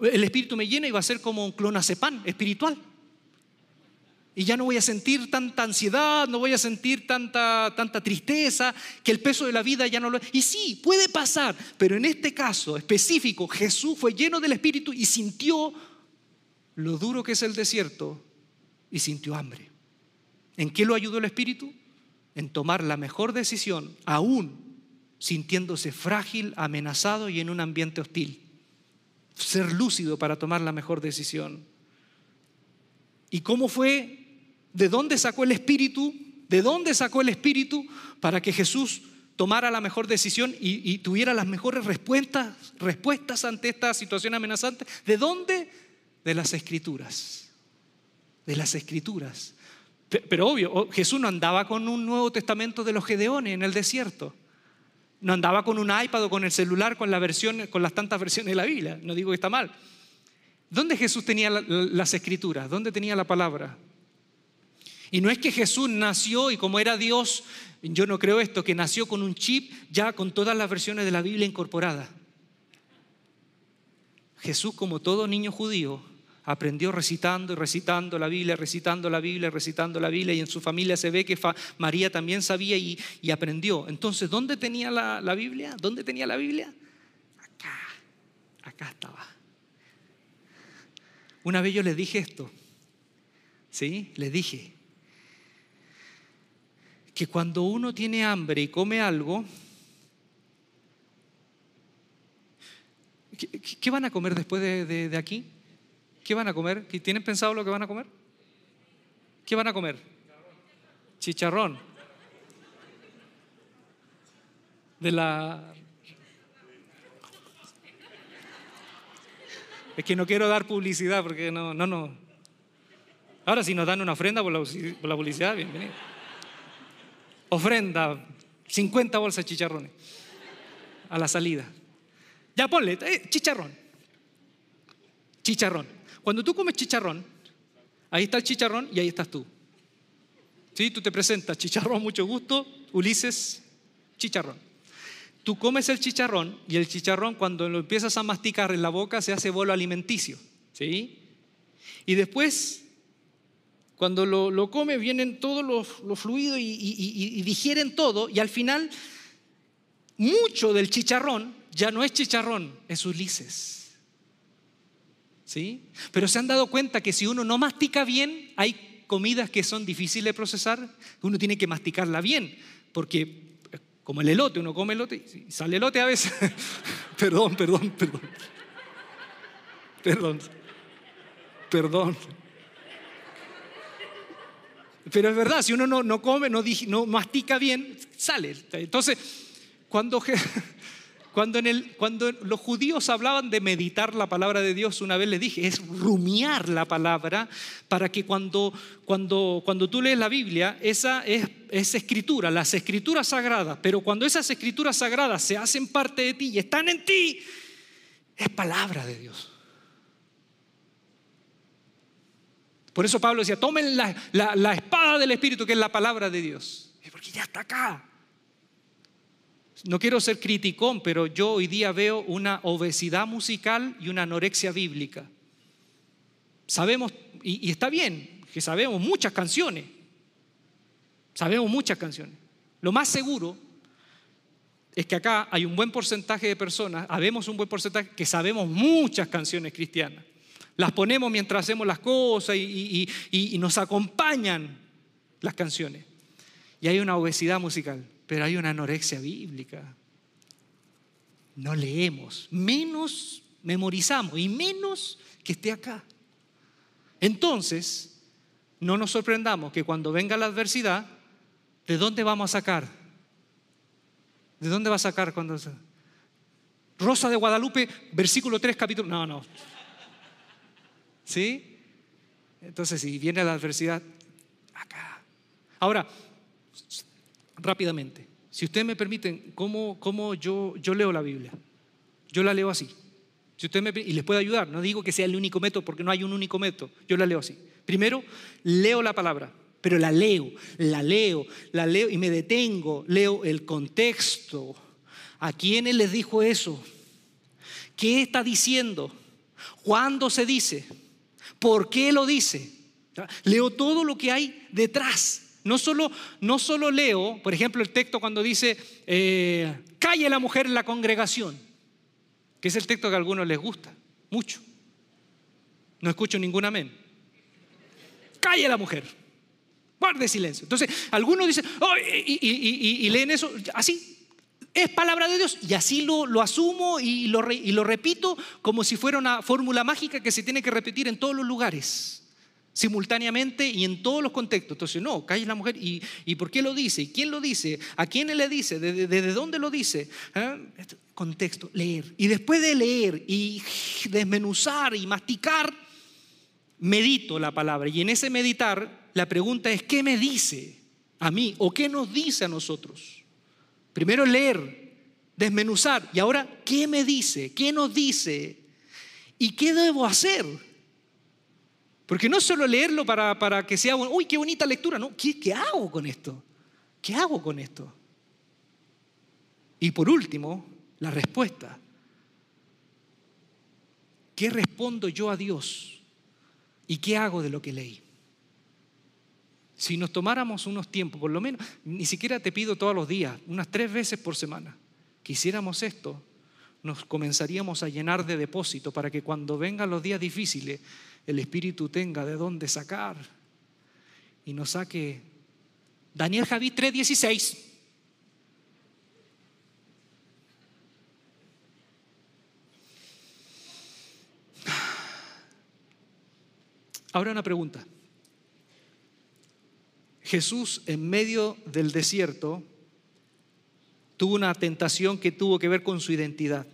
El Espíritu me llena y va a ser como un clonazepam espiritual. Y ya no voy a sentir tanta ansiedad, no voy a sentir tanta, tanta tristeza, que el peso de la vida ya no lo... Y sí, puede pasar, pero en este caso específico, Jesús fue lleno del Espíritu y sintió lo duro que es el desierto y sintió hambre. ¿En qué lo ayudó el Espíritu? En tomar la mejor decisión, aún sintiéndose frágil, amenazado y en un ambiente hostil. Ser lúcido para tomar la mejor decisión. ¿Y cómo fue? ¿De dónde sacó el Espíritu? ¿De dónde sacó el Espíritu para que Jesús tomara la mejor decisión y, tuviera las mejores respuestas, respuestas ante esta situación amenazante? ¿De dónde? De las Escrituras de las escrituras. Pero obvio, Jesús no andaba con un Nuevo Testamento de los Gedeones en el desierto. No andaba con un iPad o con el celular con, con las tantas versiones de la Biblia. No digo que está mal. ¿Dónde Jesús tenía las escrituras? ¿Dónde tenía la palabra? Y no es que Jesús nació y como era Dios, yo no creo esto, que nació con un chip ya con todas las versiones de la Biblia incorporadas. Jesús, como todo niño judío, aprendió recitando y recitando la Biblia, recitando la Biblia, recitando la Biblia, y en su familia se ve que María también sabía y, aprendió. Entonces, ¿dónde tenía la, Biblia? ¿Dónde tenía la Biblia? Acá, acá estaba. Una vez yo les dije esto, ¿sí? Les dije que cuando uno tiene hambre y come algo, ¿qué, van a comer después de aquí? ¿Qué van a comer? ¿Tienen pensado lo que van a comer? ¿Qué van a comer? Chicharrón. De la... Es que no quiero dar publicidad porque no, no, no. Ahora si nos dan una ofrenda por la, publicidad, bienvenido. Ofrenda, 50 bolsas de chicharrones a la salida. Ya ponle, eh, chicharrón. Chicharrón. Cuando tú comes chicharrón, ahí está el chicharrón y ahí estás tú. ¿Sí? Tú te presentas, chicharrón, mucho gusto, Ulises, chicharrón. Tú comes el chicharrón y el chicharrón cuando lo empiezas a masticar en la boca se hace bolo alimenticio. ¿Sí? Y después, cuando lo, lo comes, vienen todos los, fluidos y, y digieren todo y al final mucho del chicharrón ya no es chicharrón, es Ulises. ¿Sí? Pero se han dado cuenta que si uno no mastica bien, hay comidas que son difíciles de procesar, uno tiene que masticarla bien, porque como el elote, uno come elote y sale elote a veces. perdón, perdón, perdón. Perdón. Perdón. Pero es verdad, si uno no, no come, no, no mastica bien, sale. Entonces, cuando Cuando, los judíos hablaban de meditar la palabra de Dios, una vez les dije, es rumiar la palabra para que cuando, cuando, cuando tú lees la Biblia, esa es, es escritura, las escrituras sagradas, pero cuando esas escrituras sagradas se hacen parte de ti y están en ti, es palabra de Dios. Por eso Pablo decía, tomen la, la espada del Espíritu, que es la palabra de Dios. Porque ya está acá. No quiero ser criticón, pero yo hoy día veo una obesidad musical y una anorexia bíblica. Sabemos, y, está bien, que sabemos muchas canciones. Sabemos muchas canciones. Lo más seguro es que acá hay un buen porcentaje de personas, habemos un buen porcentaje que sabemos muchas canciones cristianas. Las ponemos mientras hacemos las cosas y, y nos acompañan las canciones. Y hay una obesidad musical pero hay una anorexia bíblica. No leemos, menos memorizamos y menos que esté acá. Entonces, no nos sorprendamos que cuando venga la adversidad, ¿de dónde vamos a sacar? ¿De dónde va a sacar cuando... Rosa de Guadalupe, versículo 3, capítulo... No, no. ¿Sí? Entonces, si viene la adversidad, acá. Ahora, rápidamente. Si ustedes me permiten, ¿cómo, cómo yo, yo leo la Biblia? Yo la leo así. Si me, y les puedo ayudar, no digo que sea el único método porque no hay un único método, yo la leo así. Primero, leo la palabra, pero la leo, la leo, la leo y me detengo, leo el contexto. ¿A quiénes les dijo eso? ¿Qué está diciendo? ¿Cuándo se dice? ¿Por qué lo dice? Leo todo lo que hay detrás. No solo, no solo leo, por ejemplo, el texto cuando dice, eh, calle la mujer en la congregación, que es el texto que a algunos les gusta, mucho. No escucho ningún amén. Calle la mujer, guarde silencio. Entonces, algunos dicen, y, leen eso así. Es palabra de Dios y así lo, lo asumo y lo repito como si fuera una fórmula mágica que se tiene que repetir en todos los lugares simultáneamente y en todos los contextos. Entonces, no, calle la mujer. ¿Y, ¿Y, por qué lo dice? ¿Y quién lo dice? ¿A quién le dice? ¿Desde, dónde lo dice? ¿Ah? Contexto, leer. Y después de leer y desmenuzar y masticar, medito la palabra. Y en ese meditar, la pregunta es, ¿qué me dice a mí? ¿O qué nos dice a nosotros? Primero leer, desmenuzar. Y ahora, ¿qué me dice? ¿Qué nos dice? ¿Y qué debo hacer? Porque no solo leerlo para, para que sea, uy, qué bonita lectura, no, ¿Qué, ¿qué hago con esto? ¿Qué hago con esto? Y por último, la respuesta. ¿Qué respondo yo a Dios? ¿Y qué hago de lo que leí? Si nos tomáramos unos tiempos, por lo menos, ni siquiera te pido todos los días, unas tres veces por semana, que hiciéramos esto, nos comenzaríamos a llenar de depósito para que cuando vengan los días difíciles el Espíritu tenga de dónde sacar y nos saque. Daniel Javí 3:16. Ahora una pregunta. Jesús en medio del desierto tuvo una tentación que tuvo que ver con su identidad.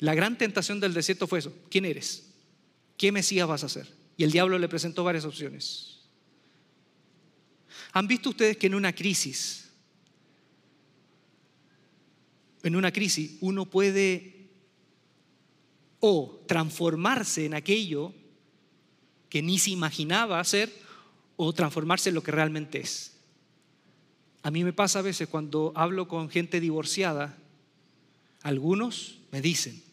La gran tentación del desierto fue eso. ¿Quién eres? ¿Qué Mesías vas a hacer? Y el diablo le presentó varias opciones. ¿Han visto ustedes que en una crisis, en una crisis, uno puede o transformarse en aquello que ni se imaginaba hacer o transformarse en lo que realmente es? A mí me pasa a veces cuando hablo con gente divorciada, algunos me dicen,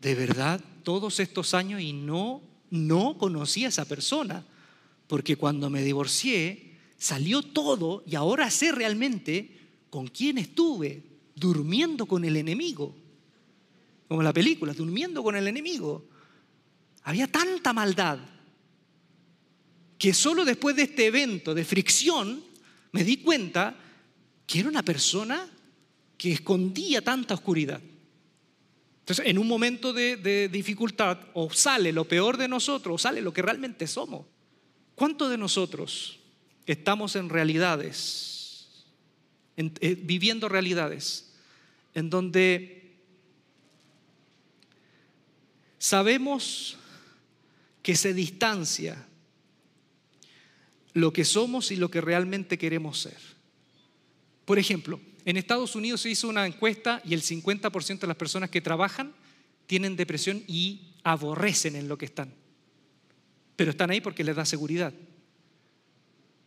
¿de verdad todos estos años y no, no conocí a esa persona, porque cuando me divorcié salió todo y ahora sé realmente con quién estuve, durmiendo con el enemigo, como la película, durmiendo con el enemigo. Había tanta maldad que solo después de este evento de fricción me di cuenta que era una persona que escondía tanta oscuridad. Entonces, en un momento de, dificultad, o sale lo peor de nosotros, o sale lo que realmente somos. ¿Cuántos de nosotros estamos en realidades, eh, viviendo realidades, en donde sabemos que se distancia lo que somos y lo que realmente queremos ser? Por ejemplo, en Estados Unidos se hizo una encuesta y el 50% de las personas que trabajan tienen depresión y aborrecen en lo que están. Pero están ahí porque les da seguridad.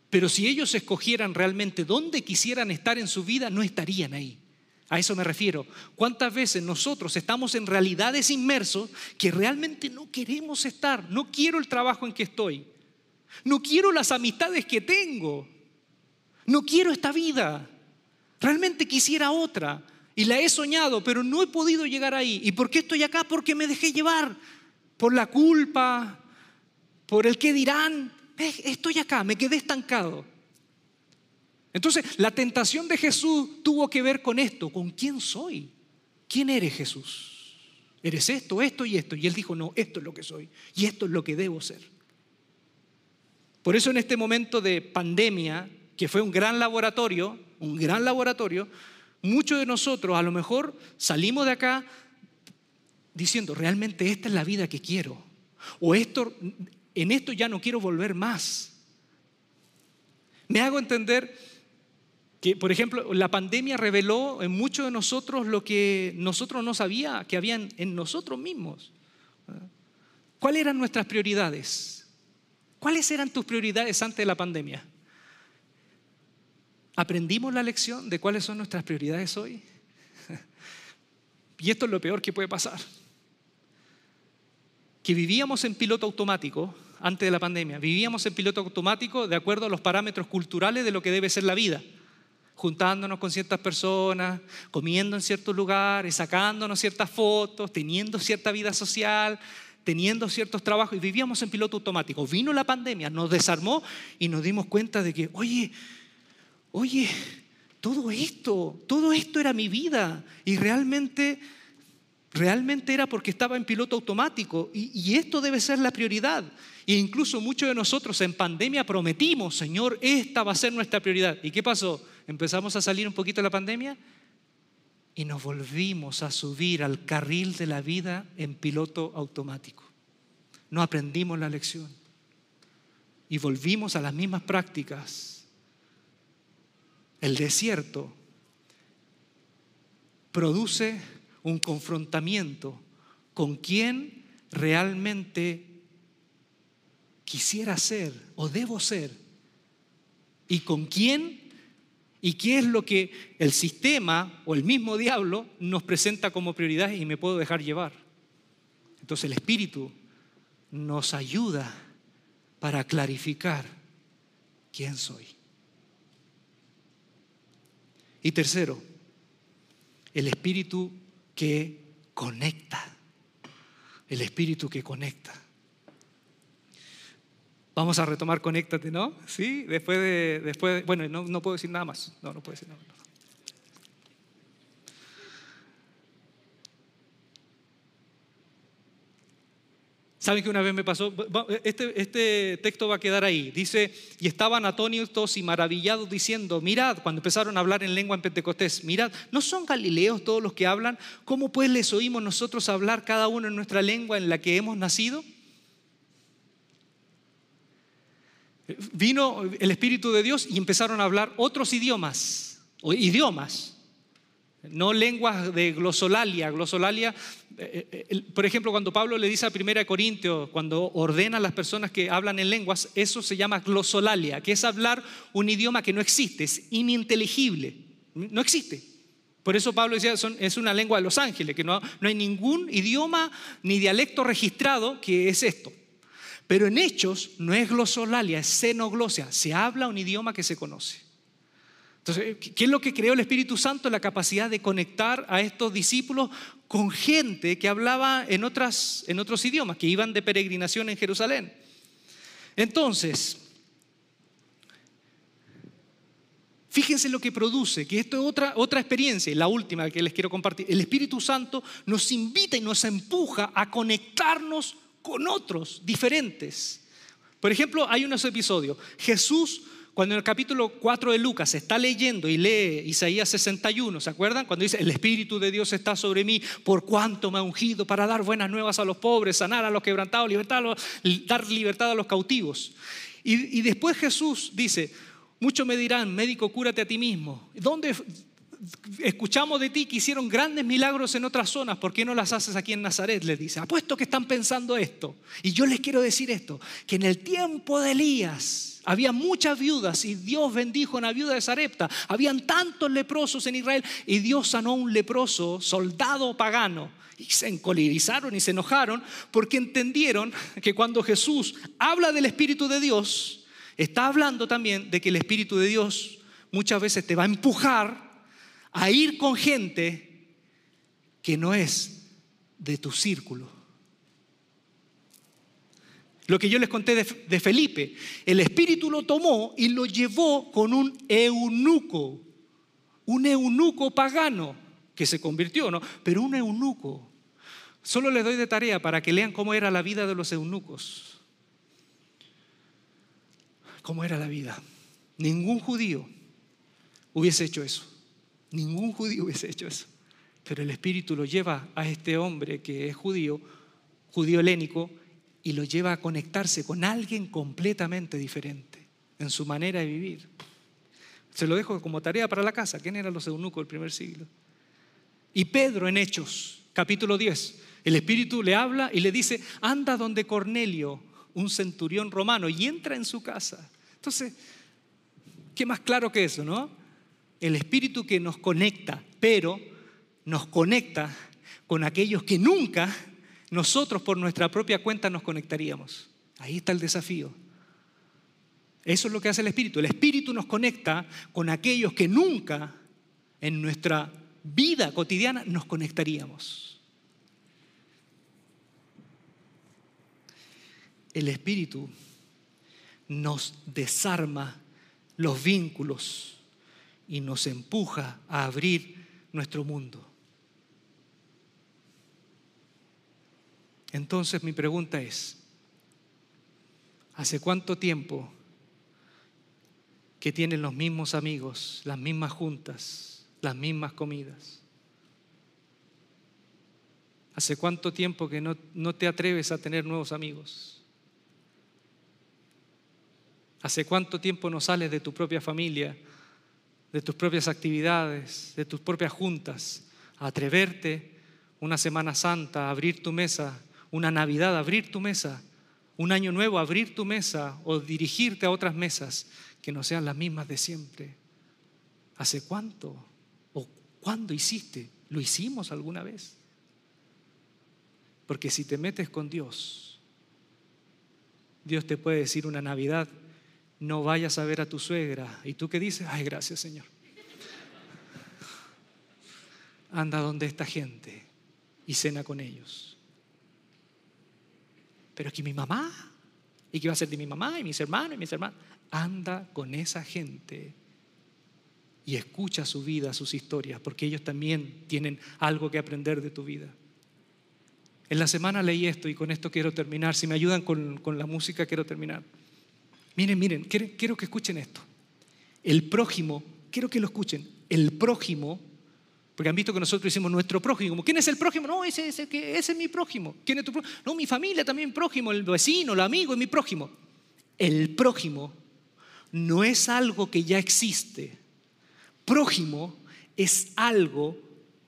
Pero si ellos escogieran realmente dónde quisieran estar en su vida, no estarían ahí. A eso me refiero. ¿Cuántas veces nosotros estamos en realidades inmersos que realmente no queremos estar? No quiero el trabajo en que estoy. No quiero las amistades que tengo. No quiero esta vida. Realmente quisiera otra. Y la he soñado, pero no he podido llegar ahí. ¿Y por qué estoy acá? Porque me dejé llevar por la culpa, por el que dirán. Estoy acá, me quedé estancado. Entonces, la tentación de Jesús tuvo que ver con esto, con quién soy. ¿Quién eres Jesús? ¿Eres esto, esto y esto? Y él dijo, no, esto es lo que soy y esto es lo que debo ser. Por eso en este momento de pandemia, que fue un gran laboratorio, un gran laboratorio, muchos de nosotros a lo mejor salimos de acá diciendo, realmente esta es la vida que quiero. O esto, en esto ya no quiero volver más. Me hago entender que, por ejemplo, la pandemia reveló en muchos de nosotros lo que nosotros no sabía que habían en nosotros mismos. ¿Cuáles eran nuestras prioridades? ¿Cuáles eran tus prioridades antes de la pandemia? ¿Aprendimos la lección de cuáles son nuestras prioridades hoy? y esto es lo peor que puede pasar. Que vivíamos en piloto automático antes de la pandemia. Vivíamos en piloto automático de acuerdo a los parámetros culturales de lo que debe ser la vida juntándonos con ciertas personas, comiendo en ciertos lugares, sacándonos ciertas fotos, teniendo cierta vida social, teniendo ciertos trabajos y vivíamos en piloto automático. Vino la pandemia, nos desarmó y nos dimos cuenta de que, oye, oye, todo esto, todo esto era mi vida y realmente, realmente era porque estaba en piloto automático y, esto debe ser la prioridad. E incluso muchos de nosotros en pandemia prometimos, Señor, esta va a ser nuestra prioridad. ¿Y qué pasó? Empezamos a salir un poquito de la pandemia y nos volvimos a subir al carril de la vida en piloto automático. No aprendimos la lección y volvimos a las mismas prácticas. El desierto produce un confrontamiento con quien realmente quisiera ser o debo ser y con quién y qué es lo que el sistema o el mismo diablo nos presenta como prioridad y me puedo dejar llevar. Entonces el Espíritu nos ayuda para clarificar quién soy. Y tercero, el Espíritu que conecta. El Espíritu que conecta. Vamos a retomar Conéctate, ¿no? Sí, después de, después bueno, no, no, puedo decir nada más. No, no puedo decir nada más. ¿Saben que una vez me pasó? Este, este, texto va a quedar ahí. Dice, y estaban atónitos y maravillados diciendo, mirad, cuando empezaron a hablar en lengua en Pentecostés, mirad, ¿no son galileos todos los que hablan? ¿Cómo pues les oímos nosotros hablar cada uno en nuestra lengua en la que hemos nacido? Vino el Espíritu de Dios y empezaron a hablar otros idiomas, o idiomas, no lenguas de glosolalia. Glosolalia, por ejemplo, cuando Pablo le dice a Primera Corintios, cuando ordena a las personas que hablan en lenguas, eso se llama glosolalia, que es hablar un idioma que no existe, es ininteligible, no existe. Por eso Pablo decía, es una lengua de los ángeles, que no, no hay ningún idioma ni dialecto registrado que es esto. Pero en hechos no es glosolalia, es xenoglosia. Se habla un idioma que se conoce. Entonces, ¿qué es lo que creó el Espíritu Santo? La capacidad de conectar a estos discípulos con gente que hablaba en, otras, en otros idiomas, que iban de peregrinación en Jerusalén. Entonces, Fíjense lo que produce, que esto es otra, otra experiencia, la última que les quiero compartir. El Espíritu Santo nos invita y nos empuja a conectarnos con otros diferentes. Por ejemplo, hay unos episodios. Jesús, cuando en el capítulo 4 de Lucas está leyendo y lee Isaías 61, ¿se acuerdan? Cuando dice, el Espíritu de Dios está sobre mí, por cuanto me ha ungido para dar buenas nuevas a los pobres, sanar a los quebrantados, libertad dar libertad a los cautivos. Y, y después Jesús dice, muchos me dirán, médico, cúrate a ti mismo. ¿Dónde, escuchamos de ti que hicieron grandes milagros en otras zonas, ¿por qué no las haces aquí en Nazaret? Les dice, apuesto que están pensando esto. Y yo les quiero decir esto, que en el tiempo de Elías había muchas viudas y Dios bendijo a una viuda de Sarepta. Habían tantos leprosos en Israel y Dios sanó a un leproso, soldado pagano. Y se encolerizaron y se enojaron porque entendieron que cuando Jesús habla del Espíritu de Dios, está hablando también de que el Espíritu de Dios muchas veces te va a empujar a ir con gente que no es de tu círculo. Lo que yo les conté de, Felipe, el Espíritu lo tomó y lo llevó con un eunuco, un eunuco pagano que se convirtió, ¿no? Pero un eunuco. Solo les doy de tarea para que lean cómo era la vida de los eunucos. ¿Cómo era la vida? Ningún judío hubiese hecho eso. Ningún judío hubiese hecho eso. Pero el Espíritu lo lleva a este hombre que es judío, judío helénico, y lo lleva a conectarse con alguien completamente diferente en su manera de vivir. Se lo dejo como tarea para la casa. ¿Quién eran los eunucos del primer siglo? Y Pedro en Hechos, capítulo 10, el Espíritu le habla y le dice, anda donde Cornelio, un centurión romano, y entra en su casa. Entonces, ¿qué más claro que eso, no? El Espíritu que nos conecta, pero nos conecta con aquellos que nunca nosotros por nuestra propia cuenta nos conectaríamos. Ahí está el desafío. Eso es lo que hace el Espíritu. El Espíritu nos conecta con aquellos que nunca en nuestra vida cotidiana nos conectaríamos. El Espíritu nos desarma los vínculos y nos empuja a abrir nuestro mundo. Entonces mi pregunta es, ¿hace cuánto tiempo que tienen los mismos amigos, las mismas juntas, las mismas comidas? ¿Hace cuánto tiempo que no, no te atreves a tener nuevos amigos? ¿Hace cuánto tiempo no sales de tu propia familia de tus propias actividades, de tus propias juntas, atreverte una Semana Santa, a abrir tu mesa, una Navidad, a abrir tu mesa, un año nuevo, a abrir tu mesa o dirigirte a otras mesas que no sean las mismas de siempre. ¿Hace cuánto? ¿O cuándo hiciste? ¿Lo hicimos alguna vez? Porque si te metes con Dios, Dios te puede decir una Navidad, no vayas a ver a tu suegra. ¿Y tú qué dices? Ay, gracias Señor. Anda donde esta gente y cena con ellos. Pero es que mi mamá, ¿y qué va a ser de mi mamá y mis hermanos y mis hermanos? Anda con esa gente y escucha su vida, sus historias, porque ellos también tienen algo que aprender de tu vida. En la semana leí esto y con esto quiero terminar. Si me ayudan con, con la música, quiero terminar. Miren, miren, quiero que escuchen esto. El prójimo, quiero que lo escuchen. El prójimo, porque han visto que nosotros hicimos nuestro prójimo. ¿Quién es el prójimo? No, ese, ese, ese es mi prójimo. ¿Quién es tu prójimo? No, mi familia también prójimo, el vecino, el amigo es mi prójimo. El prójimo no es algo que ya existe. Prójimo es algo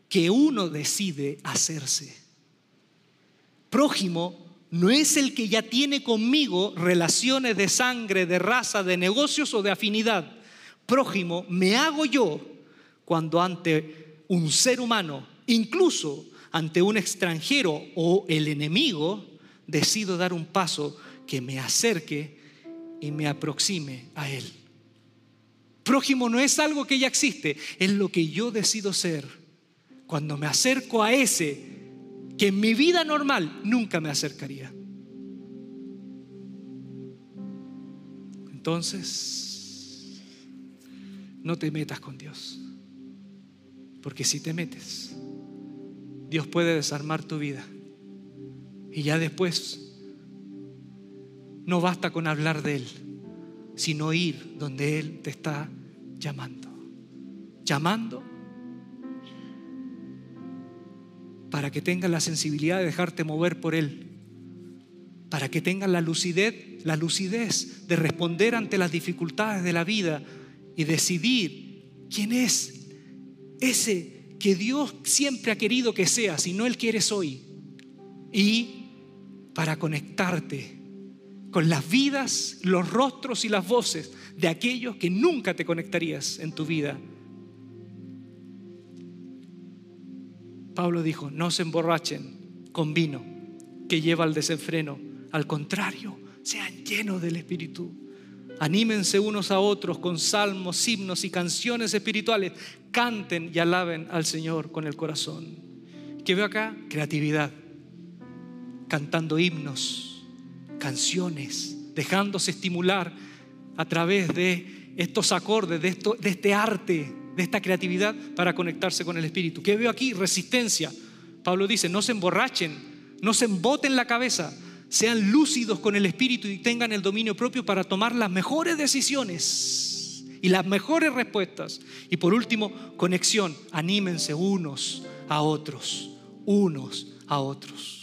que uno decide hacerse. Prójimo no es el que ya tiene conmigo relaciones de sangre, de raza, de negocios o de afinidad. Prójimo me hago yo cuando ante un ser humano, incluso ante un extranjero o el enemigo, decido dar un paso que me acerque y me aproxime a él. Prójimo no es algo que ya existe, es lo que yo decido ser cuando me acerco a ese que en mi vida normal nunca me acercaría. Entonces, no te metas con Dios. Porque si te metes, Dios puede desarmar tu vida. Y ya después, no basta con hablar de Él, sino ir donde Él te está llamando. Llamando para que tengas la sensibilidad de dejarte mover por Él, para que tengas la lucidez, la lucidez de responder ante las dificultades de la vida y decidir quién es ese que Dios siempre ha querido que seas y no Él quieres hoy. Y para conectarte con las vidas, los rostros y las voces de aquellos que nunca te conectarías en tu vida. Pablo dijo, no se emborrachen con vino que lleva al desenfreno. Al contrario, sean llenos del Espíritu. Anímense unos a otros con salmos, himnos y canciones espirituales. Canten y alaben al Señor con el corazón. ¿Qué veo acá? Creatividad. Cantando himnos, canciones, dejándose estimular a través de estos acordes, de, esto, de este arte, de esta creatividad para conectarse con el Espíritu. ¿Qué veo aquí? Resistencia. Pablo dice, no se emborrachen, no se emboten la cabeza, sean lúcidos con el Espíritu y tengan el dominio propio para tomar las mejores decisiones y las mejores respuestas. Y por último, conexión, anímense unos a otros, unos a otros.